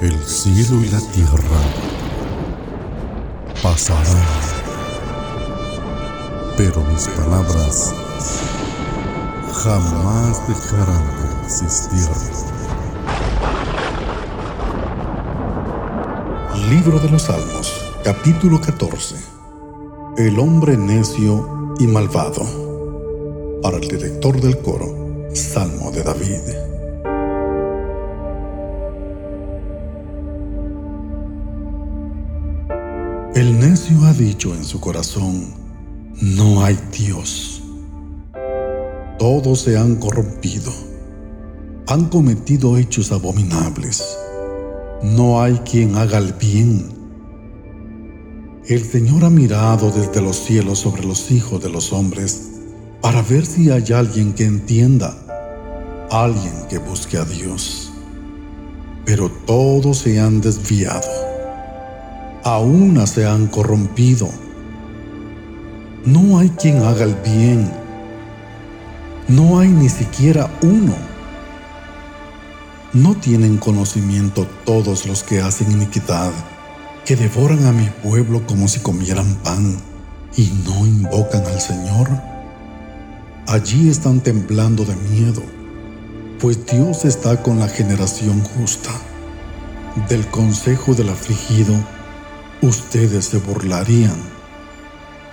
El cielo y la tierra pasarán, pero mis palabras jamás dejarán de existir. Libro de los Salmos, capítulo 14. El hombre necio y malvado. Para el director del coro, Salmo de David. El necio ha dicho en su corazón, no hay Dios. Todos se han corrompido, han cometido hechos abominables. No hay quien haga el bien. El Señor ha mirado desde los cielos sobre los hijos de los hombres para ver si hay alguien que entienda, alguien que busque a Dios. Pero todos se han desviado aún se han corrompido. No hay quien haga el bien. No hay ni siquiera uno. No tienen conocimiento todos los que hacen iniquidad, que devoran a mi pueblo como si comieran pan y no invocan al Señor. Allí están temblando de miedo, pues Dios está con la generación justa. Del consejo del afligido, ustedes se burlarían,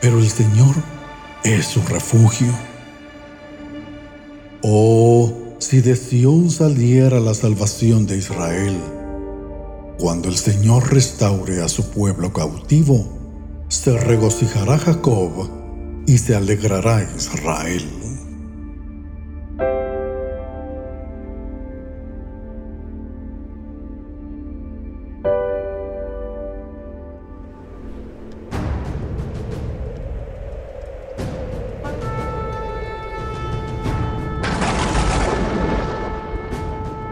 pero el Señor es su refugio. Oh, si de Sión saliera la salvación de Israel, cuando el Señor restaure a su pueblo cautivo, se regocijará Jacob y se alegrará Israel.